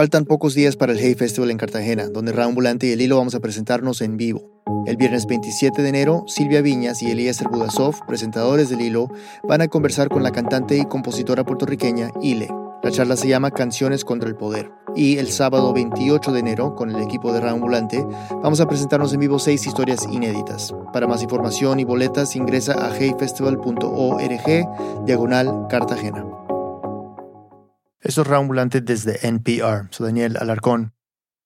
Faltan pocos días para el Hay Festival en Cartagena, donde Raambulante y el Hilo vamos a presentarnos en vivo. El viernes 27 de enero, Silvia Viñas y Elías Budasov, presentadores del Hilo, van a conversar con la cantante y compositora puertorriqueña Ile. La charla se llama Canciones contra el Poder. Y el sábado 28 de enero, con el equipo de Raambulante, vamos a presentarnos en vivo seis historias inéditas. Para más información y boletas, ingresa a heyfestival.org, diagonal Cartagena. Esto es Raambulante desde NPR. Soy Daniel Alarcón.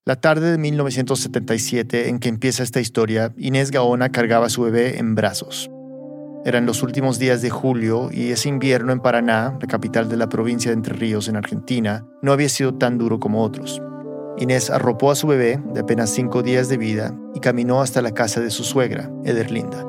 La tarde de 1977 en que empieza esta historia, Inés Gaona cargaba a su bebé en brazos. Eran los últimos días de julio y ese invierno en Paraná, la capital de la provincia de Entre Ríos en Argentina, no había sido tan duro como otros. Inés arropó a su bebé, de apenas cinco días de vida, y caminó hasta la casa de su suegra, Ederlinda.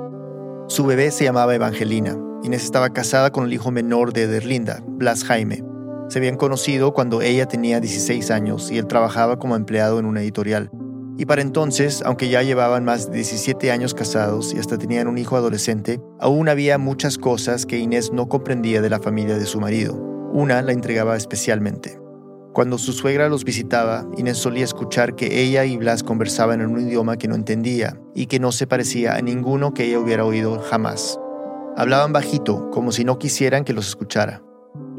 Su bebé se llamaba Evangelina. Inés estaba casada con el hijo menor de Ederlinda, Blas Jaime. Se habían conocido cuando ella tenía 16 años y él trabajaba como empleado en una editorial. Y para entonces, aunque ya llevaban más de 17 años casados y hasta tenían un hijo adolescente, aún había muchas cosas que Inés no comprendía de la familia de su marido. Una la intrigaba especialmente. Cuando su suegra los visitaba, Inés solía escuchar que ella y Blas conversaban en un idioma que no entendía y que no se parecía a ninguno que ella hubiera oído jamás. Hablaban bajito, como si no quisieran que los escuchara.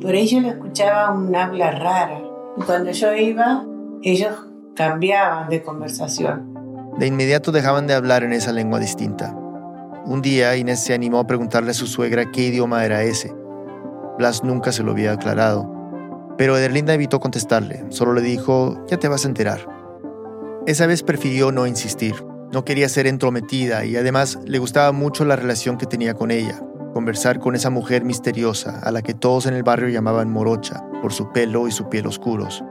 Por ello le escuchaba un habla rara. Y cuando yo iba, ellos cambiaban de conversación. De inmediato dejaban de hablar en esa lengua distinta. Un día Inés se animó a preguntarle a su suegra qué idioma era ese. Blas nunca se lo había aclarado. Pero Ederlinda evitó contestarle, solo le dijo, ya te vas a enterar. Esa vez prefirió no insistir, no quería ser entrometida y además le gustaba mucho la relación que tenía con ella, conversar con esa mujer misteriosa a la que todos en el barrio llamaban Morocha por su pelo y su piel oscuros.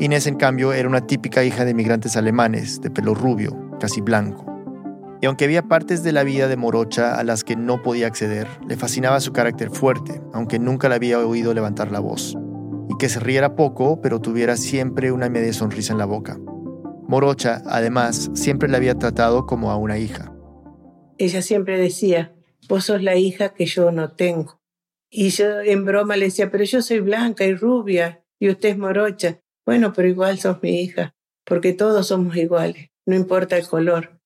Inés, en cambio, era una típica hija de migrantes alemanes, de pelo rubio, casi blanco. Y aunque había partes de la vida de Morocha a las que no podía acceder, le fascinaba su carácter fuerte, aunque nunca la había oído levantar la voz. Y que se riera poco, pero tuviera siempre una media sonrisa en la boca. Morocha, además, siempre la había tratado como a una hija. Ella siempre decía, vos la hija que yo no tengo. Y yo en broma le decía, pero yo soy blanca y rubia y usted es morocha. Bueno, pero igual sos mi hija, porque todos somos iguales, no importa el color.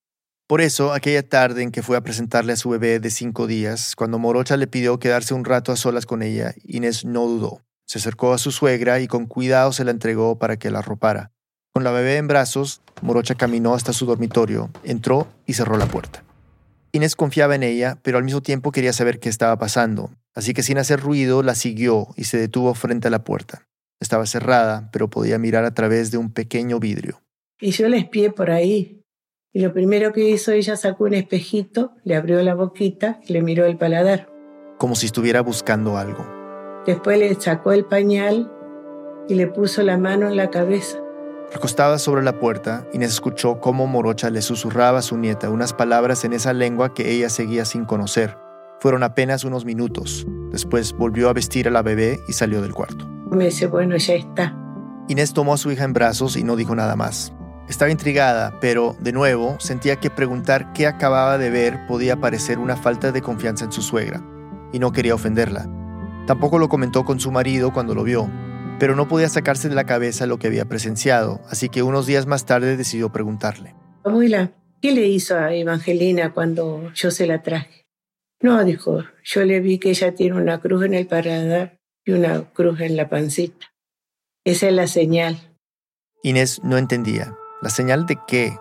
Por eso, aquella tarde en que fue a presentarle a su bebé de cinco días, cuando Morocha le pidió quedarse un rato a solas con ella, Inés no dudó. Se acercó a su suegra y con cuidado se la entregó para que la arropara. Con la bebé en brazos, Morocha caminó hasta su dormitorio, entró y cerró la puerta. Inés confiaba en ella, pero al mismo tiempo quería saber qué estaba pasando, así que sin hacer ruido la siguió y se detuvo frente a la puerta. Estaba cerrada, pero podía mirar a través de un pequeño vidrio. Y yo la espié por ahí. Y lo primero que hizo, ella sacó un espejito, le abrió la boquita y le miró el paladar. Como si estuviera buscando algo. Después le sacó el pañal y le puso la mano en la cabeza. Recostada sobre la puerta, Inés escuchó cómo Morocha le susurraba a su nieta unas palabras en esa lengua que ella seguía sin conocer. Fueron apenas unos minutos. Después volvió a vestir a la bebé y salió del cuarto. Me dice, bueno, ya está. Inés tomó a su hija en brazos y no dijo nada más. Estaba intrigada, pero, de nuevo, sentía que preguntar qué acababa de ver podía parecer una falta de confianza en su suegra, y no quería ofenderla. Tampoco lo comentó con su marido cuando lo vio, pero no podía sacarse de la cabeza lo que había presenciado, así que unos días más tarde decidió preguntarle. Abuela, ¿qué le hizo a Evangelina cuando yo se la traje? No, dijo, yo le vi que ella tiene una cruz en el paradar y una cruz en la pancita. Esa es la señal. Inés no entendía. ¿La señal de qué?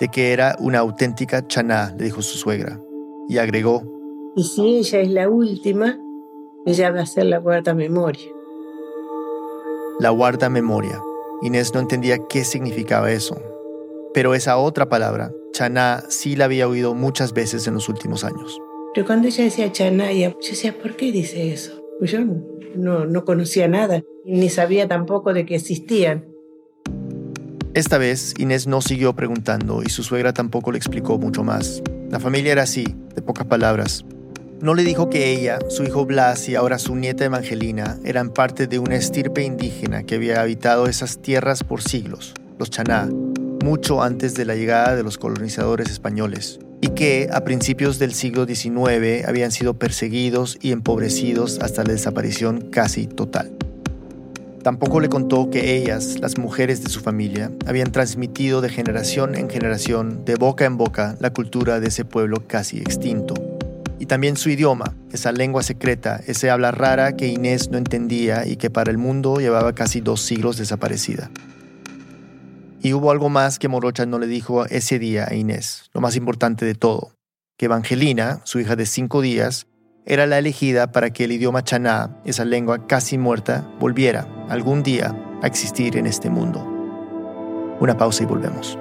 De que era una auténtica chaná, le dijo su suegra. Y agregó. Y si ella es la última, ella va a ser la guarda memoria. La guarda memoria. Inés no entendía qué significaba eso. Pero esa otra palabra, chaná, sí la había oído muchas veces en los últimos años. Pero cuando ella decía chaná, yo decía, ¿por qué dice eso? Pues yo no, no conocía nada, ni sabía tampoco de que existían. Esta vez Inés no siguió preguntando y su suegra tampoco le explicó mucho más. La familia era así, de pocas palabras. No le dijo que ella, su hijo Blas y ahora su nieta Evangelina eran parte de una estirpe indígena que había habitado esas tierras por siglos, los Chaná, mucho antes de la llegada de los colonizadores españoles y que a principios del siglo XIX habían sido perseguidos y empobrecidos hasta la desaparición casi total. Tampoco le contó que ellas, las mujeres de su familia, habían transmitido de generación en generación, de boca en boca, la cultura de ese pueblo casi extinto. Y también su idioma, esa lengua secreta, ese habla rara que Inés no entendía y que para el mundo llevaba casi dos siglos desaparecida. Y hubo algo más que Morocha no le dijo ese día a Inés, lo más importante de todo, que Evangelina, su hija de cinco días, era la elegida para que el idioma chaná, esa lengua casi muerta, volviera algún día a existir en este mundo. Una pausa y volvemos.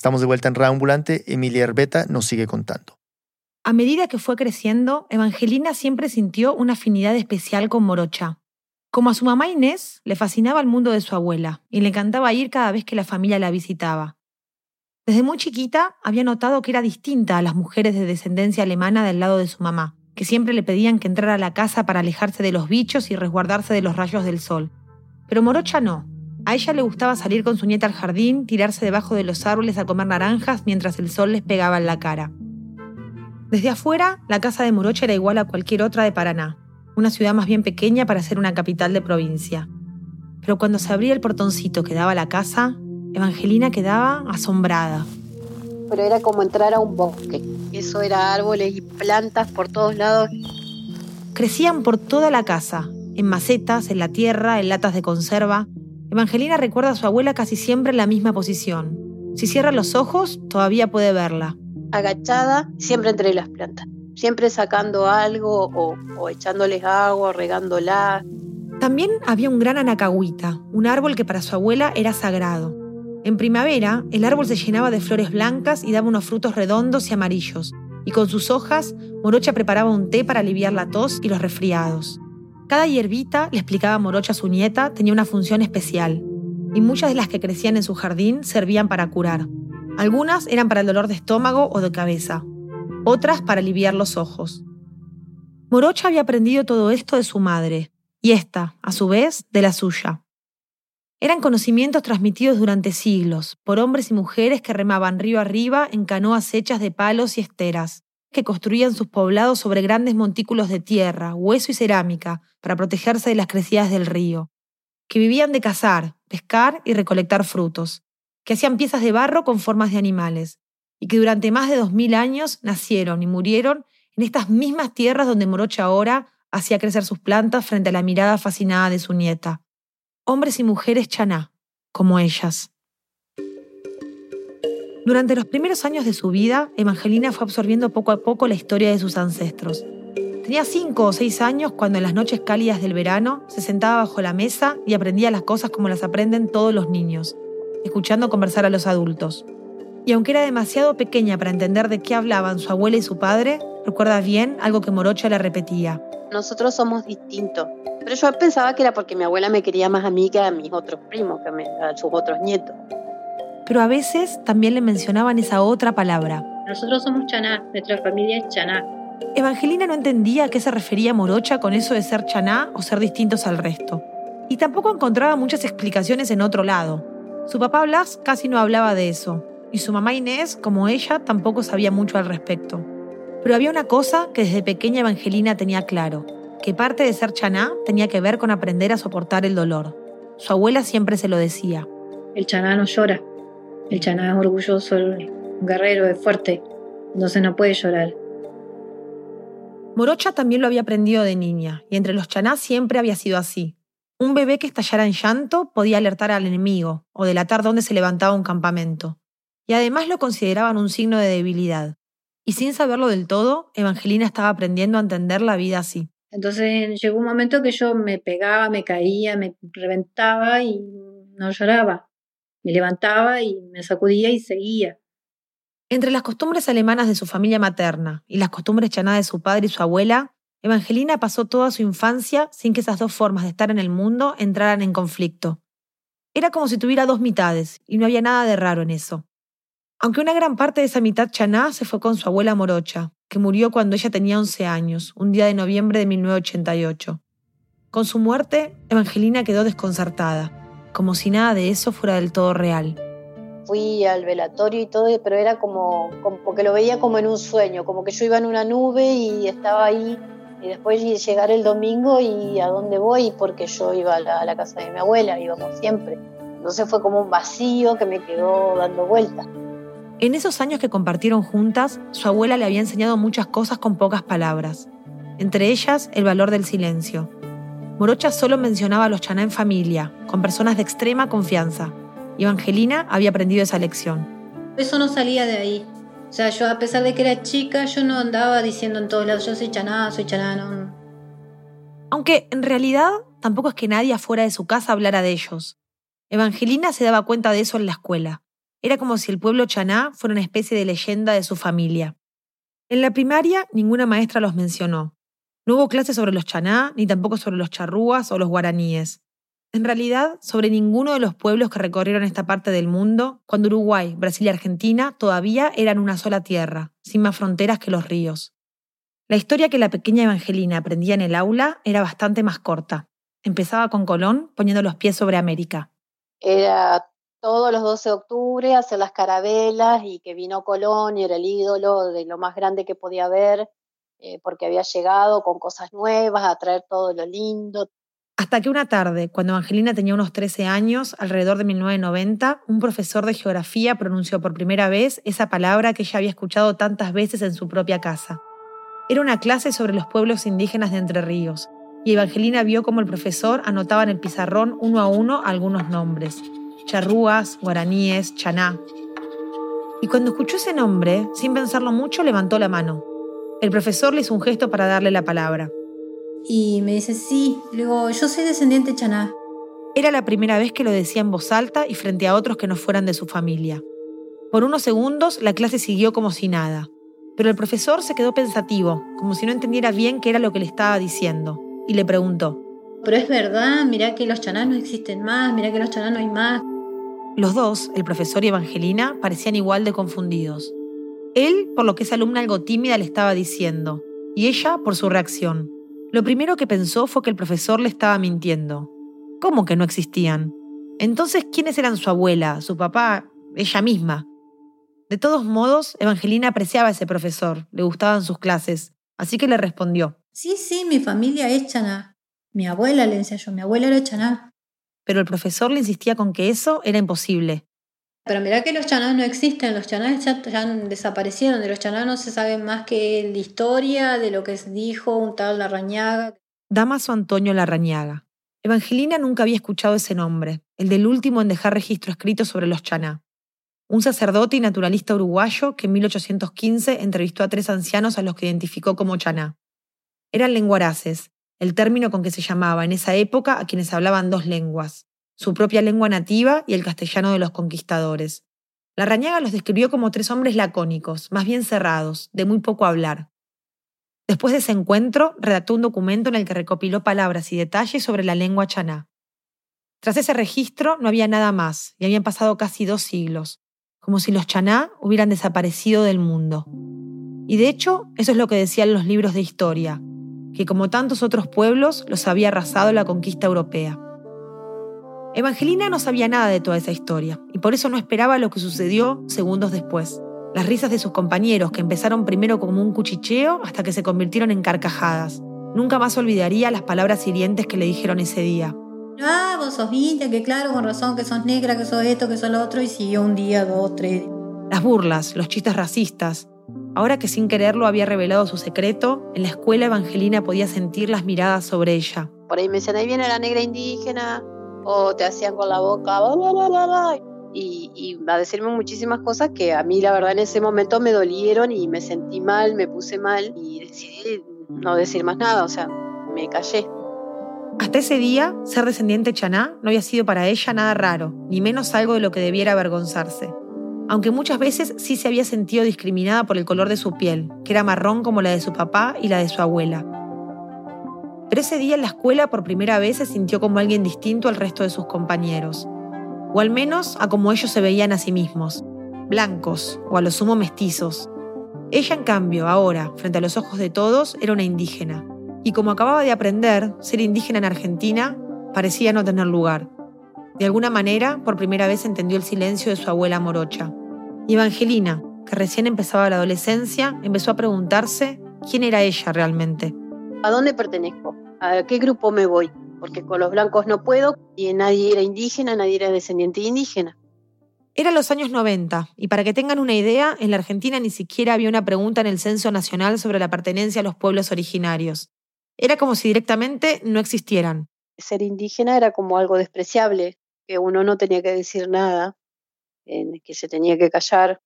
Estamos de vuelta en Raambulante. Emilia Herbeta nos sigue contando. A medida que fue creciendo, Evangelina siempre sintió una afinidad especial con Morocha. Como a su mamá Inés, le fascinaba el mundo de su abuela y le encantaba ir cada vez que la familia la visitaba. Desde muy chiquita había notado que era distinta a las mujeres de descendencia alemana del lado de su mamá, que siempre le pedían que entrara a la casa para alejarse de los bichos y resguardarse de los rayos del sol. Pero Morocha no. A ella le gustaba salir con su nieta al jardín, tirarse debajo de los árboles a comer naranjas mientras el sol les pegaba en la cara. Desde afuera, la casa de Morocha era igual a cualquier otra de Paraná, una ciudad más bien pequeña para ser una capital de provincia. Pero cuando se abría el portoncito que daba a la casa, Evangelina quedaba asombrada. Pero era como entrar a un bosque. Eso era árboles y plantas por todos lados. Crecían por toda la casa, en macetas, en la tierra, en latas de conserva. Evangelina recuerda a su abuela casi siempre en la misma posición. Si cierra los ojos, todavía puede verla. Agachada, siempre entre las plantas. Siempre sacando algo o, o echándoles agua, regándolas. También había un gran anacahuita, un árbol que para su abuela era sagrado. En primavera, el árbol se llenaba de flores blancas y daba unos frutos redondos y amarillos, y con sus hojas, Morocha preparaba un té para aliviar la tos y los resfriados. Cada hierbita, le explicaba Morocha a su nieta, tenía una función especial, y muchas de las que crecían en su jardín servían para curar. Algunas eran para el dolor de estómago o de cabeza, otras para aliviar los ojos. Morocha había aprendido todo esto de su madre, y esta, a su vez, de la suya. Eran conocimientos transmitidos durante siglos por hombres y mujeres que remaban río arriba en canoas hechas de palos y esteras, que construían sus poblados sobre grandes montículos de tierra, hueso y cerámica para protegerse de las crecidas del río, que vivían de cazar, pescar y recolectar frutos, que hacían piezas de barro con formas de animales, y que durante más de dos mil años nacieron y murieron en estas mismas tierras donde Morocha ahora hacía crecer sus plantas frente a la mirada fascinada de su nieta hombres y mujeres chaná, como ellas. Durante los primeros años de su vida, Evangelina fue absorbiendo poco a poco la historia de sus ancestros. Tenía cinco o seis años cuando en las noches cálidas del verano se sentaba bajo la mesa y aprendía las cosas como las aprenden todos los niños, escuchando conversar a los adultos. Y aunque era demasiado pequeña para entender de qué hablaban su abuela y su padre, recuerda bien algo que Morocha le repetía. Nosotros somos distintos. Pero yo pensaba que era porque mi abuela me quería más a mí que a mis otros primos, que a, sus otros nietos. Pero a veces también le mencionaban esa otra palabra. Nosotros somos chaná, nuestra familia es chaná. Evangelina no entendía a qué se refería Morocha con eso de ser chaná o ser distintos al resto. Y tampoco encontraba muchas explicaciones en otro lado. Su papá Blas casi no hablaba de eso, y su mamá Inés, como ella, tampoco sabía mucho al respecto. Pero había una cosa que desde pequeña Evangelina tenía claro, que parte de ser chaná tenía que ver con aprender a soportar el dolor. Su abuela siempre se lo decía. El chaná no llora. El chaná es orgulloso, un guerrero, es fuerte. Entonces no puede llorar. Morocha también lo había aprendido de niña, y entre los chanás siempre había sido así. Un bebé que estallara en llanto podía alertar al enemigo o delatar dónde se levantaba un campamento. Y además lo consideraban un signo de debilidad. Y sin saberlo del todo, Evangelina estaba aprendiendo a entender la vida así. Entonces llegó un momento que yo me pegaba, me caía, me reventaba y no lloraba. Me levantaba y me sacudía y seguía. Entre las costumbres alemanas de su familia materna y las costumbres chanadas de su padre y su abuela, Evangelina pasó toda su infancia sin que esas dos formas de estar en el mundo entraran en conflicto. Era como si tuviera dos mitades, y no había nada de raro en eso. Aunque una gran parte de esa mitad chaná se fue con su abuela morocha, que murió cuando ella tenía 11 años, un día de noviembre de 1988. Con su muerte, Evangelina quedó desconcertada, como si nada de eso fuera del todo real. fui al velatorio y todo, pero era como, como que lo veía como en un sueño, como que yo iba en una nube y estaba ahí y después llegar el domingo y a dónde voy, porque yo iba a la, a la casa de mi abuela, íbamos siempre. Entonces fue como un vacío que me quedó dando vueltas. En esos años que compartieron juntas, su abuela le había enseñado muchas cosas con pocas palabras, entre ellas el valor del silencio. Morocha solo mencionaba a los chaná en familia, con personas de extrema confianza, y Evangelina había aprendido esa lección. Eso no salía de ahí. O sea, yo a pesar de que era chica, yo no andaba diciendo en todos lados, yo soy chaná, soy chaná, no. Aunque en realidad tampoco es que nadie afuera de su casa hablara de ellos. Evangelina se daba cuenta de eso en la escuela. Era como si el pueblo chaná fuera una especie de leyenda de su familia. En la primaria ninguna maestra los mencionó. No hubo clases sobre los chaná, ni tampoco sobre los charrúas o los guaraníes. En realidad, sobre ninguno de los pueblos que recorrieron esta parte del mundo, cuando Uruguay, Brasil y Argentina todavía eran una sola tierra, sin más fronteras que los ríos. La historia que la pequeña Evangelina aprendía en el aula era bastante más corta. Empezaba con Colón poniendo los pies sobre América. Era todos los 12 de octubre hacer las carabelas y que vino Colón y era el ídolo de lo más grande que podía haber, eh, porque había llegado con cosas nuevas, a traer todo lo lindo. Hasta que una tarde, cuando Angelina tenía unos 13 años, alrededor de 1990, un profesor de geografía pronunció por primera vez esa palabra que ella había escuchado tantas veces en su propia casa. Era una clase sobre los pueblos indígenas de Entre Ríos, y Evangelina vio cómo el profesor anotaba en el pizarrón uno a uno algunos nombres charrúas, guaraníes, chaná. Y cuando escuchó ese nombre, sin pensarlo mucho, levantó la mano. El profesor le hizo un gesto para darle la palabra. Y me dice, sí, le digo, yo soy descendiente chaná. Era la primera vez que lo decía en voz alta y frente a otros que no fueran de su familia. Por unos segundos la clase siguió como si nada, pero el profesor se quedó pensativo, como si no entendiera bien qué era lo que le estaba diciendo, y le preguntó. Pero es verdad, mirá que los chanás no existen más, mirá que los chanás no hay más. Los dos, el profesor y Evangelina, parecían igual de confundidos. Él por lo que esa alumna algo tímida le estaba diciendo, y ella por su reacción. Lo primero que pensó fue que el profesor le estaba mintiendo. ¿Cómo que no existían? Entonces, ¿quiénes eran su abuela, su papá, ella misma? De todos modos, Evangelina apreciaba a ese profesor, le gustaban sus clases, así que le respondió. Sí, sí, mi familia es chaná. Mi abuela le decía yo, mi abuela era chaná pero el profesor le insistía con que eso era imposible. Pero mirá que los chanás no existen, los chanás ya, desaparecieron, de los chanás no se sabe más que la historia, de lo que dijo un tal Larrañaga. Damaso Antonio Larrañaga. Evangelina nunca había escuchado ese nombre, el del último en dejar registro escrito sobre los chaná. Un sacerdote y naturalista uruguayo que en 1815 entrevistó a tres ancianos a los que identificó como chaná. Eran lenguaraces, el término con que se llamaba en esa época a quienes hablaban dos lenguas, su propia lengua nativa y el castellano de los conquistadores. La Rañaga los describió como tres hombres lacónicos, más bien cerrados, de muy poco hablar. Después de ese encuentro, redactó un documento en el que recopiló palabras y detalles sobre la lengua chaná. Tras ese registro no había nada más, y habían pasado casi dos siglos, como si los chaná hubieran desaparecido del mundo. Y de hecho, eso es lo que decían los libros de historia, que como tantos otros pueblos los había arrasado la conquista europea. Evangelina no sabía nada de toda esa historia y por eso no esperaba lo que sucedió segundos después. Las risas de sus compañeros, que empezaron primero como un cuchicheo hasta que se convirtieron en carcajadas. Nunca más olvidaría las palabras hirientes que le dijeron ese día. Ah, vos sos india, que claro, con razón, que sos negra, que sos esto, que sos lo otro, y siguió un día, dos, tres. Las burlas, los chistes racistas, Ahora que sin quererlo había revelado su secreto, en la escuela Evangelina podía sentir las miradas sobre ella. Por ahí me decían, ahí viene la negra indígena, o te hacían con la boca, bla, bla, bla, y, y a decirme muchísimas cosas que a mí la verdad en ese momento me dolieron y me sentí mal, me puse mal y decidí no decir más nada, o sea, me callé. Hasta ese día, ser descendiente chaná no había sido para ella nada raro, ni menos algo de lo que debiera avergonzarse aunque muchas veces sí se había sentido discriminada por el color de su piel, que era marrón como la de su papá y la de su abuela. Pero ese día en la escuela por primera vez se sintió como alguien distinto al resto de sus compañeros, o al menos a como ellos se veían a sí mismos, blancos o a lo sumo mestizos. Ella, en cambio, ahora, frente a los ojos de todos, era una indígena, y como acababa de aprender, ser indígena en Argentina parecía no tener lugar. De alguna manera, por primera vez entendió el silencio de su abuela morocha. Y Evangelina, que recién empezaba la adolescencia, empezó a preguntarse quién era ella realmente. ¿A dónde pertenezco? ¿A qué grupo me voy? Porque con los blancos no puedo y nadie era indígena, nadie era descendiente indígena. Eran los años 90, y para que tengan una idea, en la Argentina ni siquiera había una pregunta en el Censo Nacional sobre la pertenencia a los pueblos originarios. Era como si directamente no existieran. Ser indígena era como algo despreciable, que uno no tenía que decir nada, que se tenía que callar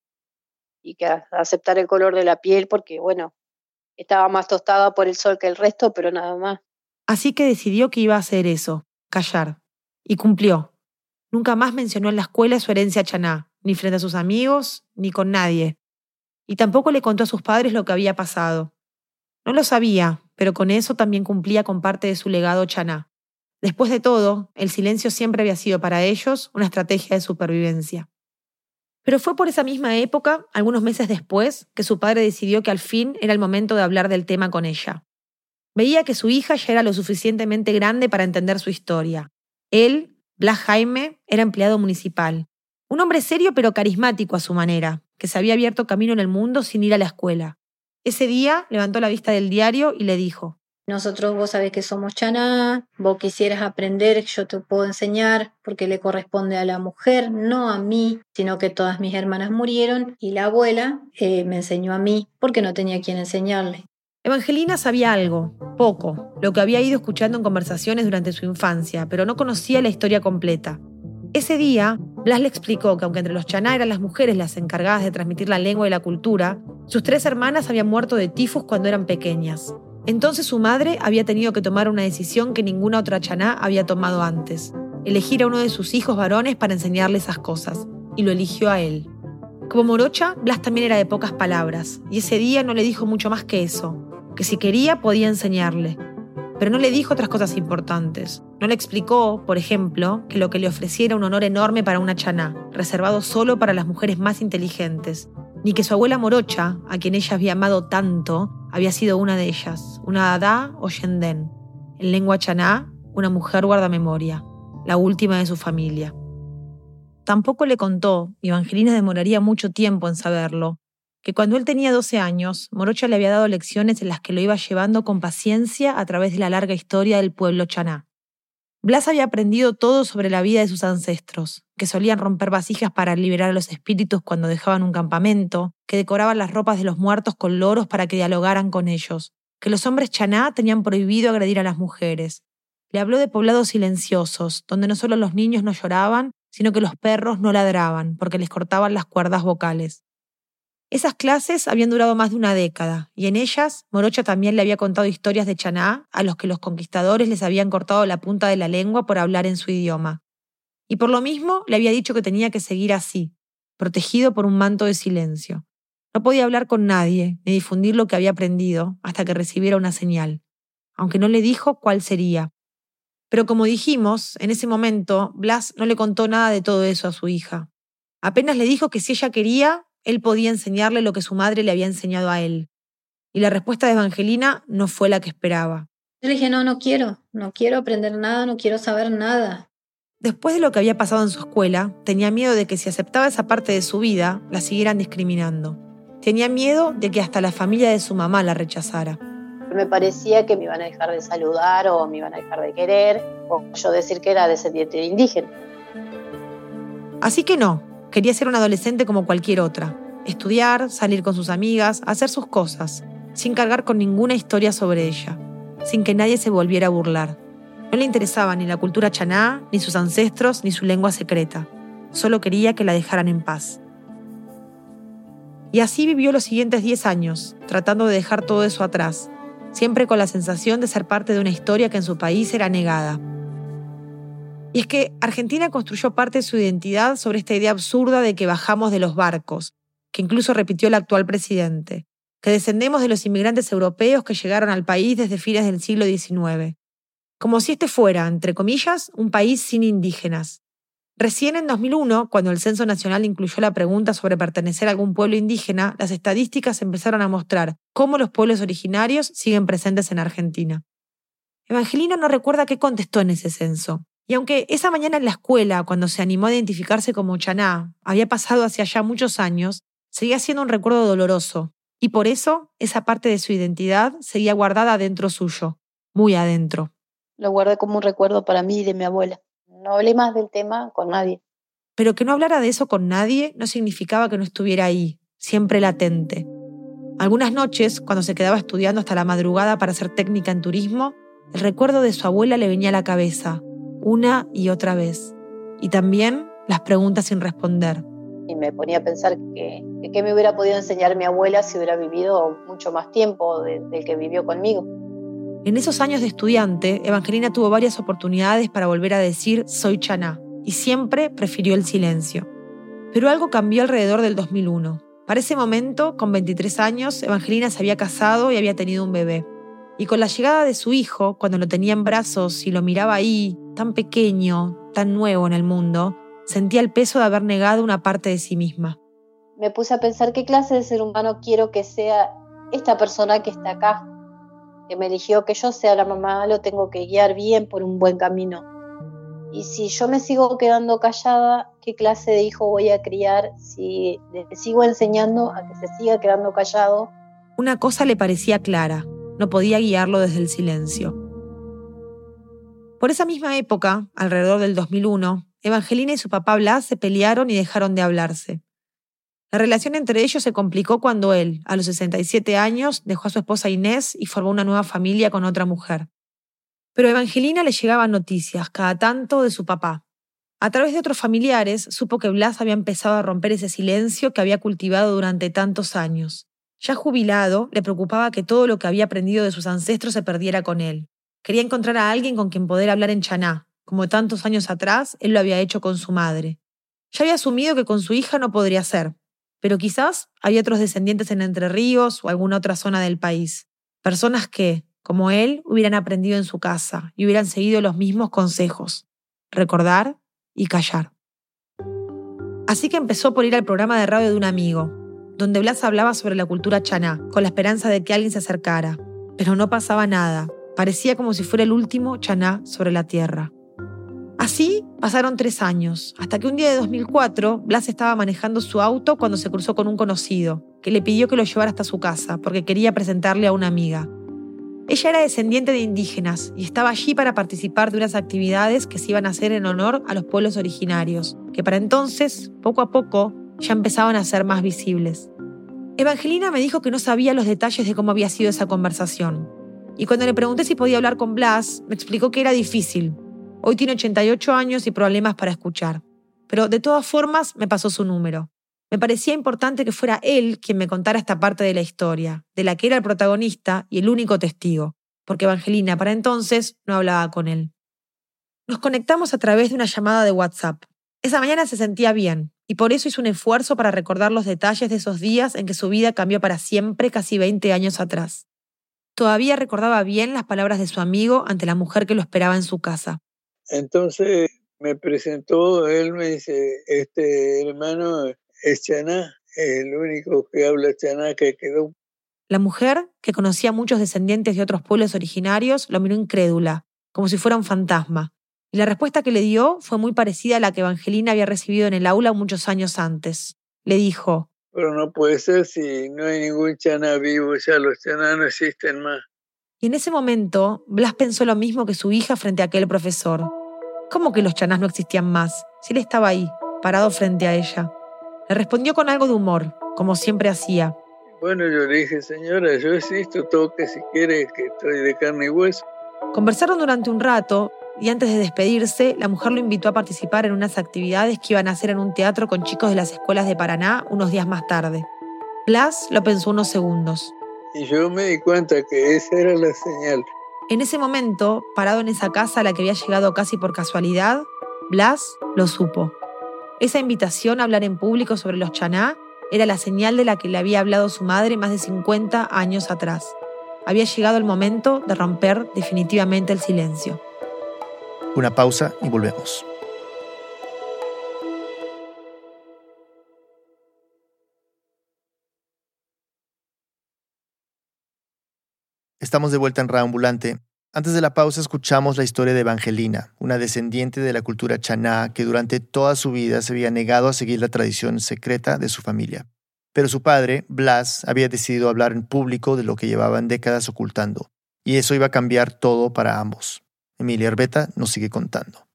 y que aceptar el color de la piel porque, bueno, estaba más tostada por el sol que el resto, pero nada más. Así que decidió que iba a hacer eso, callar. Y cumplió. Nunca más mencionó en la escuela su herencia chaná, ni frente a sus amigos, ni con nadie. Y tampoco le contó a sus padres lo que había pasado. No lo sabía, pero con eso también cumplía con parte de su legado chaná. Después de todo, el silencio siempre había sido para ellos una estrategia de supervivencia. Pero fue por esa misma época, algunos meses después, que su padre decidió que al fin era el momento de hablar del tema con ella. Veía que su hija ya era lo suficientemente grande para entender su historia. Él Blas Jaime era empleado municipal. Un hombre serio pero carismático a su manera, que se había abierto camino en el mundo sin ir a la escuela. Ese día levantó la vista del diario y le dijo, nosotros vos sabés que somos chaná, vos quisieras aprender, yo te puedo enseñar porque le corresponde a la mujer, no a mí, sino que todas mis hermanas murieron y la abuela eh, me enseñó a mí porque no tenía quien enseñarle. Evangelina sabía algo, poco, lo que había ido escuchando en conversaciones durante su infancia, pero no conocía la historia completa. Ese día, Blas le explicó que aunque entre los chaná eran las mujeres las encargadas de transmitir la lengua y la cultura, sus tres hermanas habían muerto de tifus cuando eran pequeñas. Entonces su madre había tenido que tomar una decisión que ninguna otra chaná había tomado antes, elegir a uno de sus hijos varones para enseñarle esas cosas, y lo eligió a él. Como morocha, Blas también era de pocas palabras, y ese día no le dijo mucho más que eso, que si quería podía enseñarle. Pero no le dijo otras cosas importantes. No le explicó, por ejemplo, que lo que le ofrecía era un honor enorme para una chaná, reservado solo para las mujeres más inteligentes, ni que su abuela morocha, a quien ella había amado tanto, había sido una de ellas, una Adá o Yendén. En lengua chaná, una mujer guardamemoria, la última de su familia. Tampoco le contó, y Evangelina demoraría mucho tiempo en saberlo, que cuando él tenía 12 años, Morocha le había dado lecciones en las que lo iba llevando con paciencia a través de la larga historia del pueblo chaná. Blas había aprendido todo sobre la vida de sus ancestros, que solían romper vasijas para liberar a los espíritus cuando dejaban un campamento, que decoraban las ropas de los muertos con loros para que dialogaran con ellos, que los hombres chaná tenían prohibido agredir a las mujeres. Le habló de poblados silenciosos, donde no solo los niños no lloraban, sino que los perros no ladraban, porque les cortaban las cuerdas vocales. Esas clases habían durado más de una década, y en ellas Morocha también le había contado historias de Chaná a los que los conquistadores les habían cortado la punta de la lengua por hablar en su idioma. Y por lo mismo le había dicho que tenía que seguir así, protegido por un manto de silencio. No podía hablar con nadie, ni difundir lo que había aprendido, hasta que recibiera una señal, aunque no le dijo cuál sería. Pero como dijimos, en ese momento, Blas no le contó nada de todo eso a su hija. Apenas le dijo que si ella quería, él podía enseñarle lo que su madre le había enseñado a él. Y la respuesta de Evangelina no fue la que esperaba. Yo le dije, no, no quiero, no quiero aprender nada, no quiero saber nada. Después de lo que había pasado en su escuela, tenía miedo de que si aceptaba esa parte de su vida, la siguieran discriminando. Tenía miedo de que hasta la familia de su mamá la rechazara. Me parecía que me iban a dejar de saludar o me iban a dejar de querer, o yo decir que era descendiente de indígena. Así que no, Quería ser una adolescente como cualquier otra, estudiar, salir con sus amigas, hacer sus cosas, sin cargar con ninguna historia sobre ella, sin que nadie se volviera a burlar. No le interesaba ni la cultura chaná, ni sus ancestros, ni su lengua secreta. Solo quería que la dejaran en paz. Y así vivió los siguientes 10 años, tratando de dejar todo eso atrás, siempre con la sensación de ser parte de una historia que en su país era negada. Y es que Argentina construyó parte de su identidad sobre esta idea absurda de que bajamos de los barcos, que incluso repitió el actual presidente, que descendemos de los inmigrantes europeos que llegaron al país desde fines del siglo XIX. Como si este fuera, entre comillas, un país sin indígenas. Recién en 2001, cuando el Censo Nacional incluyó la pregunta sobre pertenecer a algún pueblo indígena, las estadísticas empezaron a mostrar cómo los pueblos originarios siguen presentes en Argentina. Evangelina no recuerda qué contestó en ese censo, Y aunque esa mañana en la escuela, cuando se animó a identificarse como Chaná, había pasado hacia allá muchos años, seguía siendo un recuerdo doloroso. Y por eso esa parte de su identidad seguía guardada dentro suyo, muy adentro. Lo guardé como un recuerdo para mí y de mi abuela. No hablé más del tema con nadie. Pero que no hablara de eso con nadie no significaba que no estuviera ahí, siempre latente. Algunas noches, cuando se quedaba estudiando hasta la madrugada para ser técnica en turismo, el recuerdo de su abuela le venía a la cabeza, una y otra vez. Y también las preguntas sin responder. Y me ponía a pensar que, que me hubiera podido enseñar mi abuela si hubiera vivido mucho más tiempo del que vivió conmigo. En esos años de estudiante, Evangelina tuvo varias oportunidades para volver a decir soy Chaná, y siempre prefirió el silencio. Pero algo cambió alrededor del 2001. Para ese momento, con 23 años, Evangelina se había casado y había tenido un bebé. Y con la llegada de su hijo, cuando lo tenía en brazos y lo miraba ahí, tan pequeño, tan nuevo en el mundo, sentía el peso de haber negado una parte de sí misma. Me puse a pensar qué clase de ser humano quiero que sea esta persona que está acá, que me eligió que yo sea la mamá, lo tengo que guiar bien por un buen camino. Y si yo me sigo quedando callada, ¿qué clase de hijo voy a criar si le sigo enseñando a que se siga quedando callado? Una cosa le parecía clara, no podía guiarlo desde el silencio. Por esa misma época, alrededor del 2001, Evangelina y su papá Blas se pelearon y dejaron de hablarse. La relación entre ellos se complicó cuando él, a los 67 años, dejó a su esposa Inés y formó una nueva familia con otra mujer. Pero a Evangelina le llegaban noticias, cada tanto, de su papá. A través de otros familiares, supo que Blas había empezado a romper ese silencio que había cultivado durante tantos años. Ya jubilado, le preocupaba que todo lo que había aprendido de sus ancestros se perdiera con él. Quería encontrar a alguien con quien poder hablar en chaná, como tantos años atrás él lo había hecho con su madre. Ya había asumido que con su hija no podría ser, pero quizás había otros descendientes en Entre Ríos o alguna otra zona del país. Personas que, como él, hubieran aprendido en su casa y hubieran seguido los mismos consejos. Recordar y callar. Así que empezó por ir al programa de radio de un amigo, donde Blas hablaba sobre la cultura chaná, con la esperanza de que alguien se acercara. Pero no pasaba nada. Parecía como si fuera el último chaná sobre la tierra. Así pasaron tres años, hasta que un día de 2004, Blas estaba manejando su auto cuando se cruzó con un conocido, que le pidió que lo llevara hasta su casa, porque quería presentarle a una amiga. Ella era descendiente de indígenas y estaba allí para participar de unas actividades que se iban a hacer en honor a los pueblos originarios, que para entonces, poco a poco, ya empezaban a ser más visibles. Evangelina me dijo que no sabía los detalles de cómo había sido esa conversación. Y cuando le pregunté si podía hablar con Blas, me explicó que era difícil. Hoy tiene 88 años y problemas para escuchar. Pero de todas formas me pasó su número. Me parecía importante que fuera él quien me contara esta parte de la historia, de la que era el protagonista y el único testigo, porque Evangelina para entonces no hablaba con él. Nos conectamos a través de una llamada de WhatsApp. Esa mañana se sentía bien, y por eso hizo un esfuerzo para recordar los detalles de esos días en que su vida cambió para siempre casi 20 años atrás. Todavía recordaba bien las palabras de su amigo ante la mujer que lo esperaba en su casa. Entonces me presentó, él me dice, este hermano es Chaná, es el único que habla Chaná que quedó. La mujer, que conocía a muchos descendientes de otros pueblos originarios, lo miró incrédula, como si fuera un fantasma, y la respuesta que le dio fue muy parecida a la que Evangelina había recibido en el aula muchos años antes. Le dijo, Pero no puede ser si no hay ningún chana vivo, ya los chaná no existen más. Y en ese momento, Blas pensó lo mismo que su hija frente a aquel profesor. ¿Cómo que los chanás no existían más? Si él estaba ahí, parado frente a ella. Le respondió con algo de humor, como siempre hacía. Bueno, yo le dije, señora, yo existo, toque si quiere, que estoy de carne y hueso. Conversaron durante un rato y antes de despedirse, la mujer lo invitó a participar en unas actividades que iban a hacer en un teatro con chicos de las escuelas de Paraná unos días más tarde. Blas lo pensó unos segundos. Y yo me di cuenta que esa era la señal. En ese momento, parado en esa casa a la que había llegado casi por casualidad, Blas lo supo. Esa invitación a hablar en público sobre los chaná era la señal de la que le había hablado su madre más de 50 años atrás. Había llegado el momento de romper definitivamente el silencio. Una pausa y volvemos. Estamos de vuelta en Reambulante. Antes de la pausa escuchamos la historia de Evangelina, una descendiente de la cultura chaná que durante toda su vida se había negado a seguir la tradición secreta de su familia. Pero su padre, Blas, había decidido hablar en público de lo que llevaban décadas ocultando, y eso iba a cambiar todo para ambos. Emilia Herbeta nos sigue contando.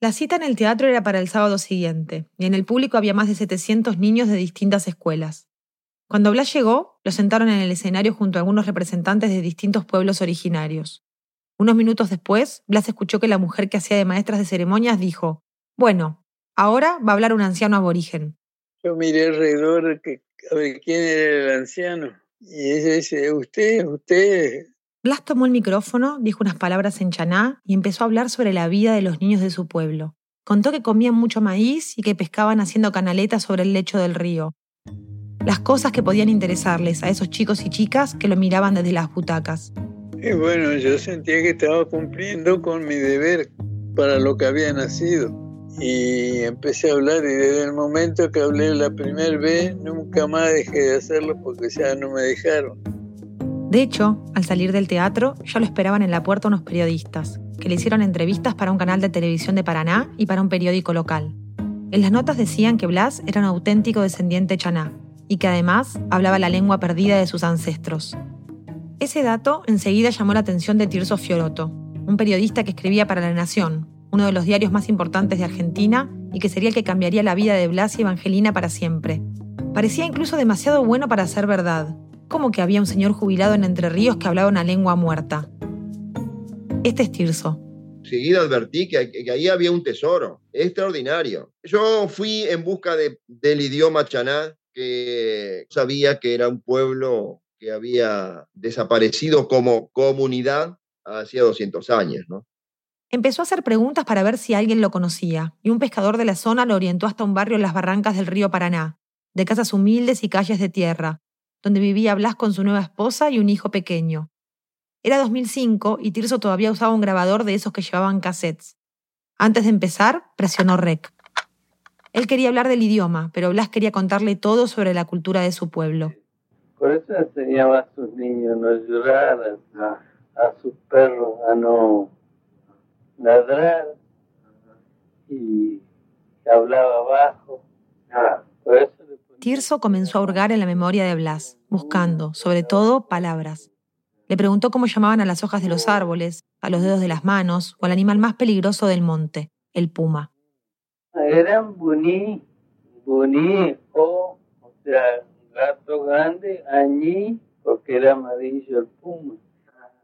La cita en el teatro era para el sábado siguiente, y en el público había más de 700 niños de distintas escuelas. Cuando Blas llegó, lo sentaron en el escenario junto a algunos representantes de distintos pueblos originarios. Unos minutos después, Blas escuchó que la mujer que hacía de maestras de ceremonias dijo, Bueno, ahora va a hablar un anciano aborigen. Yo miré alrededor que, a ver quién era el anciano. Y ella dice, usted, usted. Blas tomó el micrófono, dijo unas palabras en chaná y empezó a hablar sobre la vida de los niños de su pueblo. Contó que comían mucho maíz y que pescaban haciendo canaletas sobre el lecho del río. Las cosas que podían interesarles a esos chicos y chicas que lo miraban desde las butacas. Y bueno, yo sentía que estaba cumpliendo con mi deber para lo que había nacido. Y empecé a hablar y desde el momento que hablé la primera vez, nunca más dejé de hacerlo porque ya no me dejaron. De hecho, al salir del teatro, ya lo esperaban en la puerta unos periodistas, que le hicieron entrevistas para un canal de televisión de Paraná y para un periódico local. En las notas decían que Blas era un auténtico descendiente chaná y que además hablaba la lengua perdida de sus ancestros. Ese dato enseguida llamó la atención de Tirso Fioroto, un periodista que escribía para La Nación, uno de los diarios más importantes de Argentina y que sería el que cambiaría la vida de Blas y Evangelina para siempre. Parecía incluso demasiado bueno para ser verdad, como que había un señor jubilado en Entre Ríos que hablaba una lengua muerta. Este es Tirso. Seguida advertí que, ahí había un tesoro extraordinario. Yo fui en busca del idioma chaná, que sabía que era un pueblo que había desaparecido como comunidad hacía 200 años, ¿no? Empezó a hacer preguntas para ver si alguien lo conocía, y un pescador de la zona lo orientó hasta un barrio en las barrancas del río Paraná, de casas humildes y calles de tierra, donde vivía Blas con su nueva esposa y un hijo pequeño. Era 2005 y Tirso todavía usaba un grabador de esos que llevaban cassettes. Antes de empezar, presionó rec. Él quería hablar del idioma, pero Blas quería contarle todo sobre la cultura de su pueblo. Por eso enseñaba a sus niños a no llorar, a, sus perros a no ladrar y hablaba bajo. Tirso comenzó a hurgar en la memoria de Blas, buscando, sobre todo, palabras. Le preguntó cómo llamaban a las hojas de los árboles, a los dedos de las manos o al animal más peligroso del monte, el puma. Eran buní, buní o, o sea, gato grande allí porque era amarillo el puma.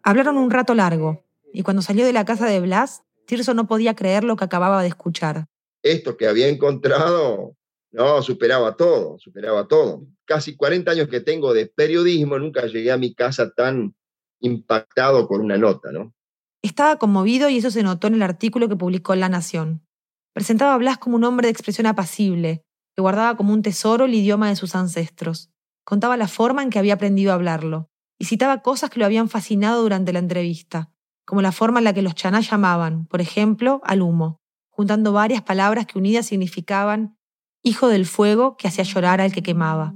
Hablaron un rato largo, y cuando salió de la casa de Blas, Tirso no podía creer lo que acababa de escuchar. Esto que había encontrado, no, superaba todo, superaba todo. Casi 40 años que tengo de periodismo, nunca llegué a mi casa tan impactado por una nota, ¿no? Estaba conmovido y eso se notó en el artículo que publicó La Nación. Presentaba a Blas como un hombre de expresión apacible, que guardaba como un tesoro el idioma de sus ancestros. Contaba la forma en que había aprendido a hablarlo, y citaba cosas que lo habían fascinado durante la entrevista, como la forma en la que los chaná llamaban, por ejemplo, al humo, juntando varias palabras que unidas significaban hijo del fuego que hacía llorar al que quemaba.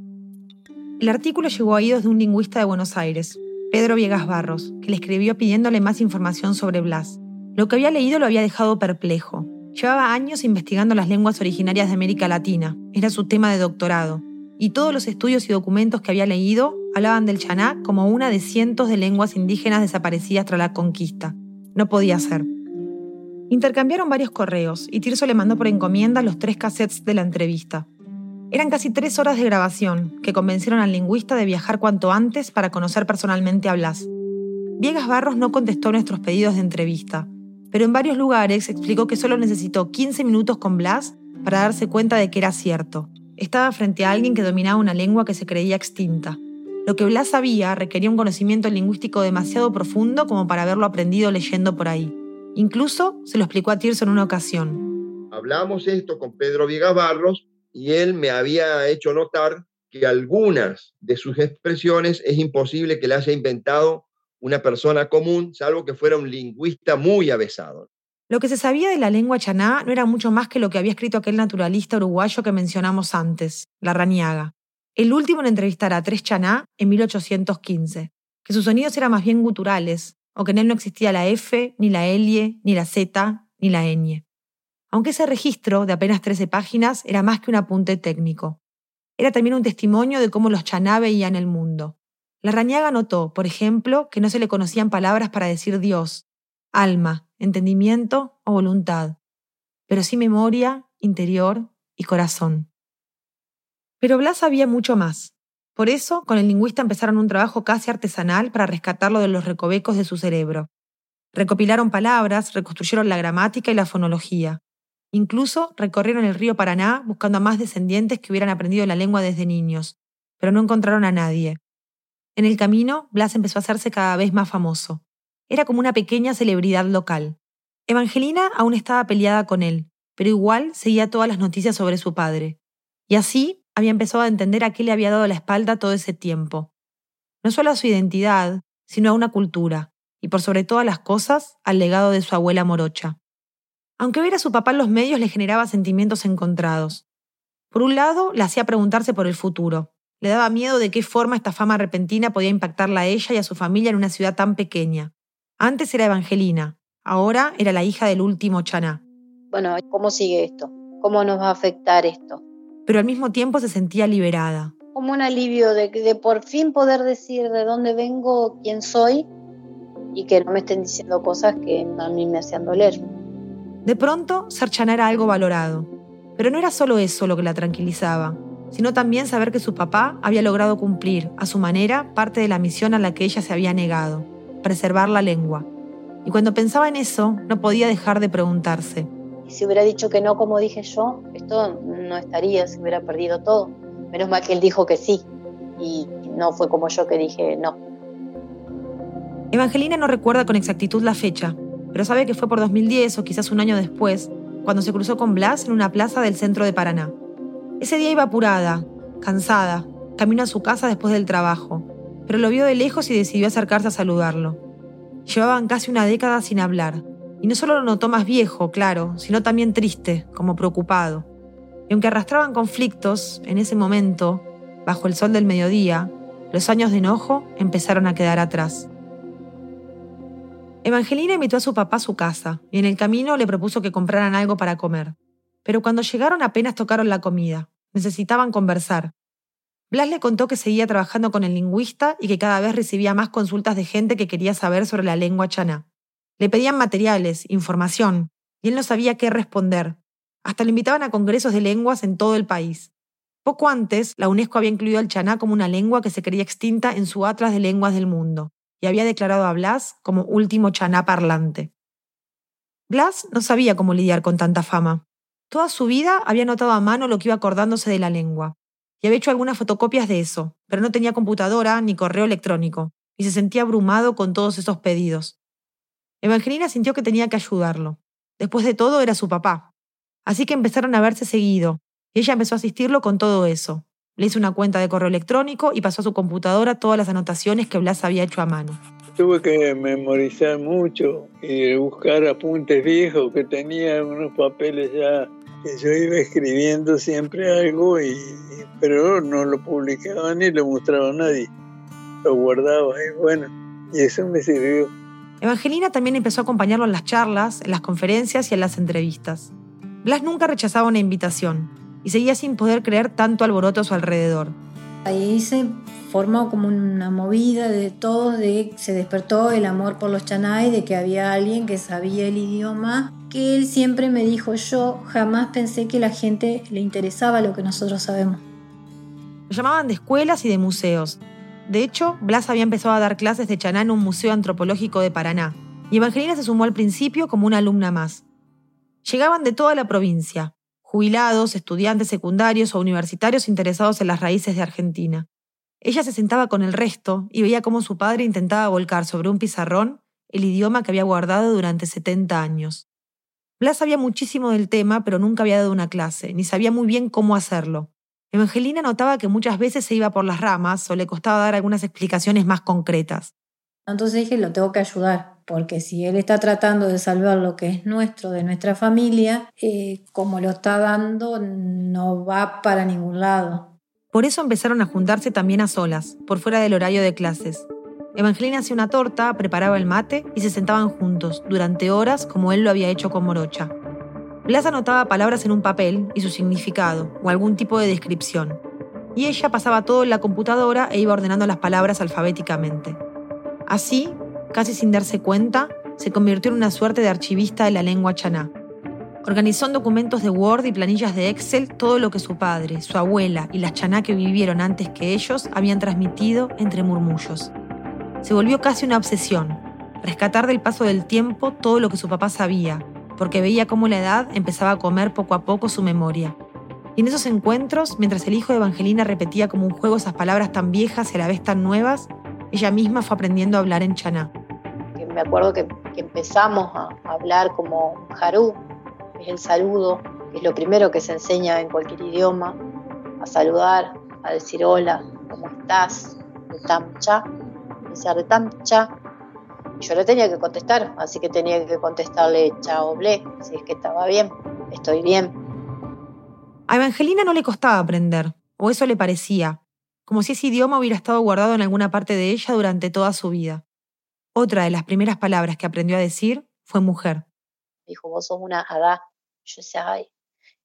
El artículo llegó a oídos de un lingüista de Buenos Aires, Pedro Viegas Barros, que le escribió pidiéndole más información sobre Blas. Lo que había leído lo había dejado perplejo, Llevaba años investigando las lenguas originarias de América Latina, era su tema de doctorado, y todos los estudios y documentos que había leído hablaban del chaná como una de cientos de lenguas indígenas desaparecidas tras la conquista. No podía ser. Intercambiaron varios correos y Tirso le mandó por encomienda los tres cassettes de la entrevista. Eran casi tres horas de grabación que convencieron al lingüista de viajar cuanto antes para conocer personalmente a Blas. Viegas Barros no contestó nuestros pedidos de entrevista, pero en varios lugares explicó que solo necesitó 15 minutos con Blas para darse cuenta de que era cierto. Estaba frente a alguien que dominaba una lengua que se creía extinta. Lo que Blas sabía requería un conocimiento lingüístico demasiado profundo como para haberlo aprendido leyendo por ahí. Incluso se lo explicó a Tirso en una ocasión. Hablamos esto con Pedro Viegas Barros y él me había hecho notar que algunas de sus expresiones es imposible que le haya inventado una persona común, salvo que fuera un lingüista muy avesado. Lo que se sabía de la lengua chaná no era mucho más que lo que había escrito aquel naturalista uruguayo que mencionamos antes, Larrañaga, el último en entrevistar a tres chaná en 1815, que sus sonidos eran más bien guturales, o que en él no existía la F, ni la L, ni la Z, ni la ñ. Aunque ese registro, de apenas 13 páginas, era más que un apunte técnico. Era también un testimonio de cómo los chaná veían el mundo. La rañaga notó, por ejemplo, que no se le conocían palabras para decir Dios, alma, entendimiento o voluntad, pero sí memoria, interior y corazón. Pero Blas sabía mucho más. Por eso, con el lingüista empezaron un trabajo casi artesanal para rescatarlo de los recovecos de su cerebro. Recopilaron palabras, reconstruyeron la gramática y la fonología. Incluso recorrieron el río Paraná buscando a más descendientes que hubieran aprendido la lengua desde niños, pero no encontraron a nadie. En el camino, Blas empezó a hacerse cada vez más famoso. Era como una pequeña celebridad local. Evangelina aún estaba peleada con él, pero igual seguía todas las noticias sobre su padre. Y así había empezado a entender a qué le había dado la espalda todo ese tiempo. No solo a su identidad, sino a una cultura, y por sobre todas las cosas, al legado de su abuela morocha. Aunque ver a su papá en los medios le generaba sentimientos encontrados. Por un lado, le hacía preguntarse por el futuro. Le daba miedo de qué forma esta fama repentina podía impactarla a ella y a su familia en una ciudad tan pequeña. Antes era Evangelina, ahora era la hija del último Chaná. Bueno, ¿cómo sigue esto? ¿Cómo nos va a afectar esto? Pero al mismo tiempo se sentía liberada. Como un alivio de, de por fin poder decir de dónde vengo, quién soy y que no me estén diciendo cosas que a mí me hacían doler. De pronto, Sarchana era algo valorado. Pero no era solo eso lo que la tranquilizaba, sino también saber que su papá había logrado cumplir, a su manera, parte de la misión a la que ella se había negado, preservar la lengua. Y cuando pensaba en eso, no podía dejar de preguntarse, si hubiera dicho que no, como dije yo, esto no estaría, se hubiera perdido todo. Menos mal que él dijo que sí. Y no fue como yo que dije no. Evangelina no recuerda con exactitud la fecha, pero sabe que fue por 2010 o quizás un año después, cuando se cruzó con Blas en una plaza del centro de Paraná. Ese día iba apurada, cansada, camino a su casa después del trabajo, pero lo vio de lejos y decidió acercarse a saludarlo. Llevaban casi una década sin hablar, y no solo lo notó más viejo, claro, sino también triste, como preocupado. Y aunque arrastraban conflictos, en ese momento, bajo el sol del mediodía, los años de enojo empezaron a quedar atrás. Evangelina invitó a su papá a su casa y en el camino le propuso que compraran algo para comer. Pero cuando llegaron apenas tocaron la comida. Necesitaban conversar. Blas le contó que seguía trabajando con el lingüista y que cada vez recibía más consultas de gente que quería saber sobre la lengua chaná. Le pedían materiales, información, y él no sabía qué responder. Hasta le invitaban a congresos de lenguas en todo el país. Poco antes, la UNESCO había incluido al chaná como una lengua que se creía extinta en su Atlas de Lenguas del Mundo, y había declarado a Blas como último chaná parlante. Blas no sabía cómo lidiar con tanta fama. Toda su vida había notado a mano lo que iba acordándose de la lengua, y había hecho algunas fotocopias de eso, pero no tenía computadora ni correo electrónico, y se sentía abrumado con todos esos pedidos. Evangelina sintió que tenía que ayudarlo. Después de todo, era su papá. Así que empezaron a verse seguido, y ella empezó a asistirlo con todo eso. Le hizo una cuenta de correo electrónico y pasó a su computadora todas las anotaciones que Blas había hecho a mano. Tuve que memorizar mucho y buscar apuntes viejos que tenía unos papeles ya que yo iba escribiendo siempre algo y pero no lo publicaba ni lo mostraba a nadie. Lo guardaba y bueno, y eso me sirvió. Evangelina también empezó a acompañarlo en las charlas, en las conferencias y en las entrevistas. Blas nunca rechazaba una invitación y seguía sin poder creer tanto alboroto a su alrededor. Ahí se formó como una movida de todos, de se despertó el amor por los chanay, de que había alguien que sabía el idioma, que él siempre me dijo yo jamás pensé que la gente le interesaba lo que nosotros sabemos. Lo llamaban de escuelas y de museos, de hecho, Blas había empezado a dar clases de chaná en un museo antropológico de Paraná, y Evangelina se sumó al principio como una alumna más. Llegaban de toda la provincia, jubilados, estudiantes secundarios o universitarios interesados en las raíces de Argentina. Ella se sentaba con el resto y veía cómo su padre intentaba volcar sobre un pizarrón el idioma que había guardado durante 70 años. Blas sabía muchísimo del tema, pero nunca había dado una clase, ni sabía muy bien cómo hacerlo. Evangelina notaba que muchas veces se iba por las ramas o le costaba dar algunas explicaciones más concretas. Entonces dije, lo tengo que ayudar, porque si él está tratando de salvar lo que es nuestro, de nuestra familia, eh, como lo está dando, no va para ningún lado. Por eso empezaron a juntarse también a solas, por fuera del horario de clases. Evangelina hacía una torta, preparaba el mate y se sentaban juntos, durante horas como él lo había hecho con Morocha. Blas anotaba palabras en un papel y su significado, o algún tipo de descripción. Y ella pasaba todo en la computadora e iba ordenando las palabras alfabéticamente. Así, casi sin darse cuenta, se convirtió en una suerte de archivista de la lengua chaná. Organizó en documentos de Word y planillas de Excel todo lo que su padre, su abuela y las chaná que vivieron antes que ellos habían transmitido entre murmullos. Se volvió casi una obsesión, rescatar del paso del tiempo todo lo que su papá sabía, porque veía cómo la edad empezaba a comer poco a poco su memoria. Y en esos encuentros, mientras el hijo de Evangelina repetía como un juego esas palabras tan viejas y a la vez tan nuevas, ella misma fue aprendiendo a hablar en chaná. Me acuerdo que, empezamos a hablar como que es el saludo, es lo primero que se enseña en cualquier idioma, a saludar, a decir hola, ¿cómo estás? Tamcha, de Tamcha. Yo le tenía que contestar, así que tenía que contestarle chao, ble, si es que estaba bien, estoy bien. A Evangelina no le costaba aprender, o eso le parecía, como si ese idioma hubiera estado guardado en alguna parte de ella durante toda su vida. Otra de las primeras palabras que aprendió a decir fue mujer. Dijo, vos sos una Adá. Yo decía, ay,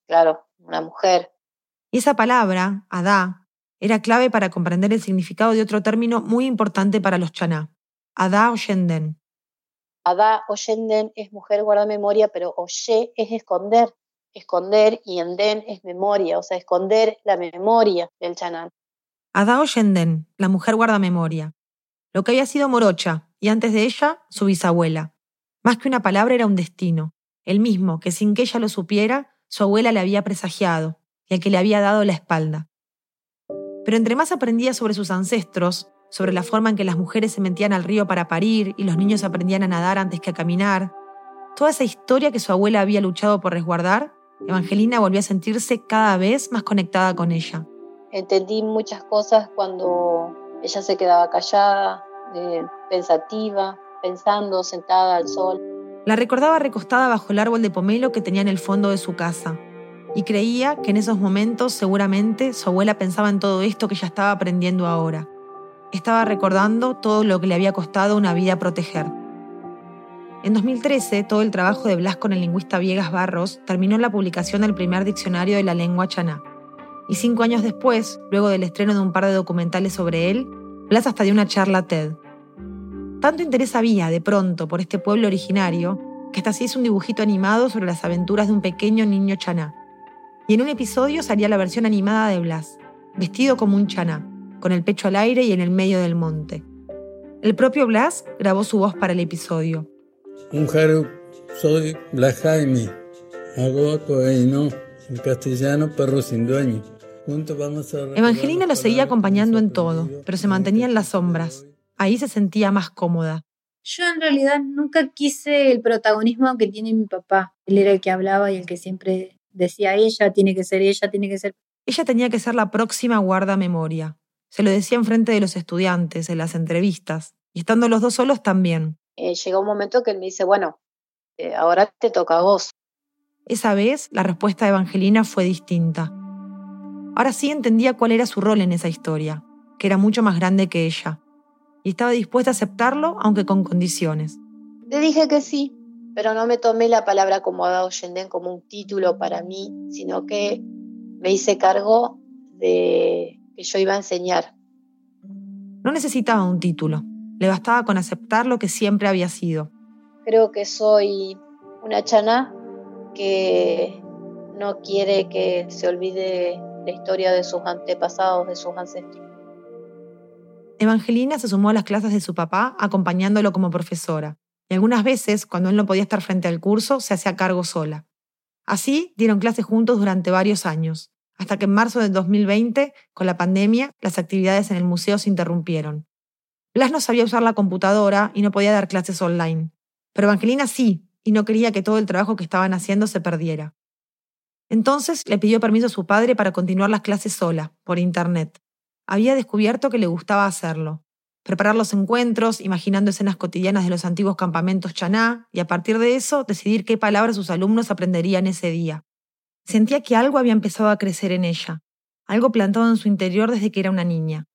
claro, una mujer. Y esa palabra, Adá, era clave para comprender el significado de otro término muy importante para los chaná, Adá Oyenden. Adá Oyenden es mujer guarda memoria, pero Oye es esconder. Esconder y Enden es memoria, o sea, esconder la memoria del chaná. Adao Yenden, la mujer guardamemoria. Lo que había sido Morocha, y antes de ella, su bisabuela. Más que una palabra era un destino, el mismo que sin que ella lo supiera, su abuela le había presagiado, y el que le había dado la espalda. Pero entre más aprendía sobre sus ancestros, sobre la forma en que las mujeres se metían al río para parir y los niños aprendían a nadar antes que a caminar, toda esa historia que su abuela había luchado por resguardar, Evangelina volvió a sentirse cada vez más conectada con ella entendí muchas cosas cuando ella se quedaba callada, eh, pensativa, pensando, sentada al sol. La recordaba recostada bajo el árbol de pomelo que tenía en el fondo de su casa, y creía que en esos momentos seguramente su abuela pensaba en todo esto que ella estaba aprendiendo ahora. Estaba recordando todo lo que le había costado una vida proteger. En 2013, todo el trabajo de Blas con el lingüista Viegas Barros terminó en la publicación del primer diccionario de la lengua chaná y cinco años después, luego del estreno de un par de documentales sobre él, Blas hasta dio una charla TED. Tanto interés había, de pronto, por este pueblo originario, que hasta se hizo un dibujito animado sobre las aventuras de un pequeño niño chaná. Y en un episodio salía la versión animada de Blas, vestido como un chaná, con el pecho al aire y en el medio del monte. El propio Blas grabó su voz para el episodio. Un jaro, soy Blas Jaime. Hago no, en castellano perro sin dueño. Evangelina lo seguía acompañando en todo, pero se mantenía en las sombras. Ahí se sentía más cómoda. Yo en realidad nunca quise el protagonismo que tiene mi papá. Él era el que hablaba y el que siempre decía ella, tiene que ser ella, tiene que ser... Ella tenía que ser la próxima guarda memoria. Se lo decía en frente de los estudiantes, en las entrevistas, y estando los dos solos también. Eh, llegó un momento que él me dice, bueno, eh, ahora te toca a vos. Esa vez la respuesta de Evangelina fue distinta. Ahora sí entendía cuál era su rol en esa historia, que era mucho más grande que ella, y estaba dispuesta a aceptarlo, aunque con condiciones. Le dije que sí, pero no me tomé la palabra como Adao Yenden como un título para mí, sino que me hice cargo de que yo iba a enseñar. No necesitaba un título, le bastaba con aceptar lo que siempre había sido. Creo que soy una chana que no quiere que se olvide la historia de sus antepasados, de sus ancestros. Evangelina se sumó a las clases de su papá acompañándolo como profesora, y algunas veces, cuando él no podía estar frente al curso, se hacía cargo sola. Así dieron clases juntos durante varios años, hasta que en marzo del 2020, con la pandemia, las actividades en el museo se interrumpieron. Blas no sabía usar la computadora y no podía dar clases online, pero Evangelina sí, y no quería que todo el trabajo que estaban haciendo se perdiera. Entonces le pidió permiso a su padre para continuar las clases sola, por internet. Había descubierto que le gustaba hacerlo. Preparar los encuentros, imaginando escenas cotidianas de los antiguos campamentos chaná, y a partir de eso decidir qué palabras sus alumnos aprenderían ese día. Sentía que algo había empezado a crecer en ella, algo plantado en su interior desde que era una niña.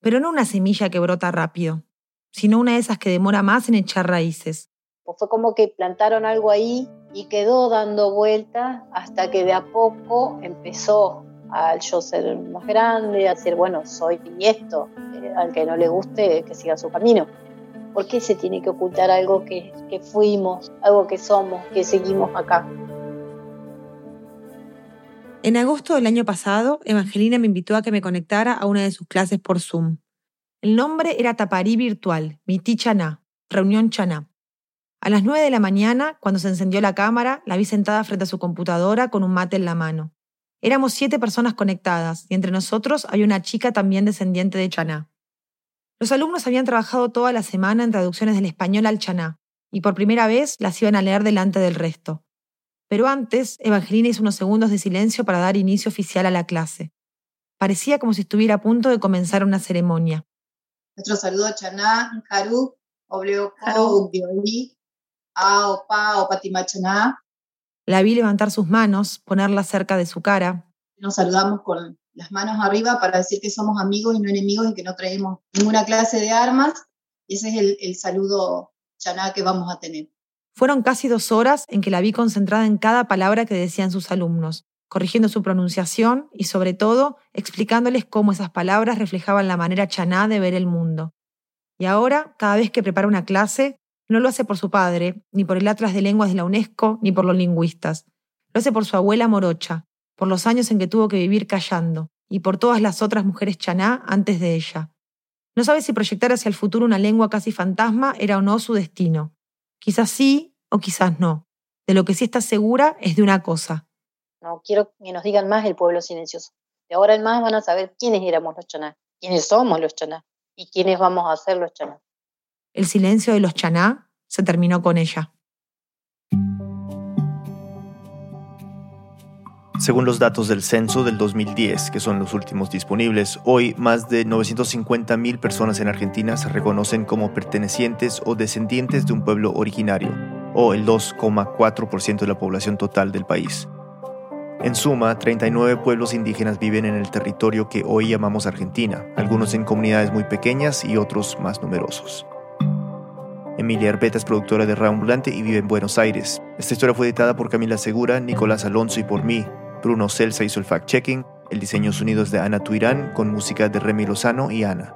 Pero no una semilla que brota rápido, sino una de esas que demora más en echar raíces. Pues fue como que plantaron algo ahí y quedó dando vueltas hasta que de a poco empezó al yo ser más grande, a decir, bueno, soy esto, eh, al que no le guste, que siga su camino. ¿Por qué se tiene que ocultar algo que, que fuimos, algo que somos, que seguimos acá? En agosto del año pasado, Evangelina me invitó a que me conectara a una de sus clases por Zoom. El nombre era Taparí Virtual, Miti Chaná, Reunión Chaná. A las nueve de la mañana, cuando se encendió la cámara, la vi sentada frente a su computadora con un mate en la mano. Éramos siete personas conectadas y entre nosotros había una chica también descendiente de Chaná. Los alumnos habían trabajado toda la semana en traducciones del español al Chaná y por primera vez las iban a leer delante del resto. Pero antes, Evangelina hizo unos segundos de silencio para dar inicio oficial a la clase. Parecía como si estuviera a punto de comenzar una ceremonia. Nuestro saludo a Chaná, Haru, Obleo, A, Opa, Opatima Chaná. La vi levantar sus manos, ponerlas cerca de su cara. Nos saludamos con las manos arriba para decir que somos amigos y no enemigos y que no traemos ninguna clase de armas. Y ese es el, saludo chaná que vamos a tener. Fueron casi dos horas en que la vi concentrada en cada palabra que decían sus alumnos, corrigiendo su pronunciación y, sobre todo, explicándoles cómo esas palabras reflejaban la manera chaná de ver el mundo. Y ahora, cada vez que prepara una clase, no lo hace por su padre, ni por el Atlas de Lenguas de la UNESCO, ni por los lingüistas. Lo hace por su abuela morocha, por los años en que tuvo que vivir callando, y por todas las otras mujeres chaná antes de ella. No sabe si proyectar hacia el futuro una lengua casi fantasma era o no su destino. Quizás sí o quizás no. De lo que sí está segura es de una cosa. No quiero que nos digan más el pueblo silencioso. De ahora en más van a saber quiénes éramos los chaná, quiénes somos los chaná y quiénes vamos a ser los chaná el silencio de los chaná se terminó con ella. Según los datos del censo del 2010, que son los últimos disponibles, hoy más de 950.000 personas en Argentina se reconocen como pertenecientes o descendientes de un pueblo originario, o el 2,4% de la población total del país. En suma, 39 pueblos indígenas viven en el territorio que hoy llamamos Argentina, algunos en comunidades muy pequeñas y otros más numerosos. Emilia Arbeta es productora de Raambulante y vive en Buenos Aires. Esta historia fue editada por Camila Segura, Nicolás Alonso y por mí. Bruno Celsa hizo el fact-checking. El diseño sonido de Ana Tuirán, con música de Remy Lozano y Ana.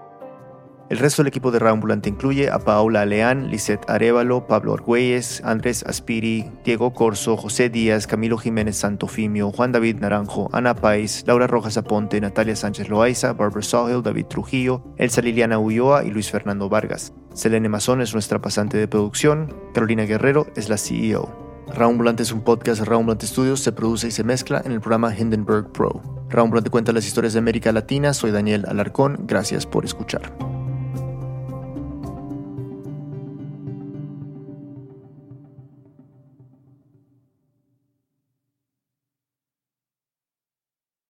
El resto del equipo de Raambulante incluye a Paula Leán, Lisette Arevalo, Pablo Argüelles, Andrés Aspiri, Diego Corso, José Díaz, Camilo Jiménez Santofimio, Juan David Naranjo, Ana Pais, Laura Rojas Aponte, Natalia Sánchez Loaiza, Barbara Sawhill, David Trujillo, Elsa Liliana Ulloa y Luis Fernando Vargas. Selene Mazón es nuestra pasante de producción, Carolina Guerrero es la CEO. Raambulante es un podcast de Raambulante Studios, se produce y se mezcla en el programa Hindenburg Pro. Raambulante cuenta las historias de América Latina, soy Daniel Alarcón, gracias por escuchar.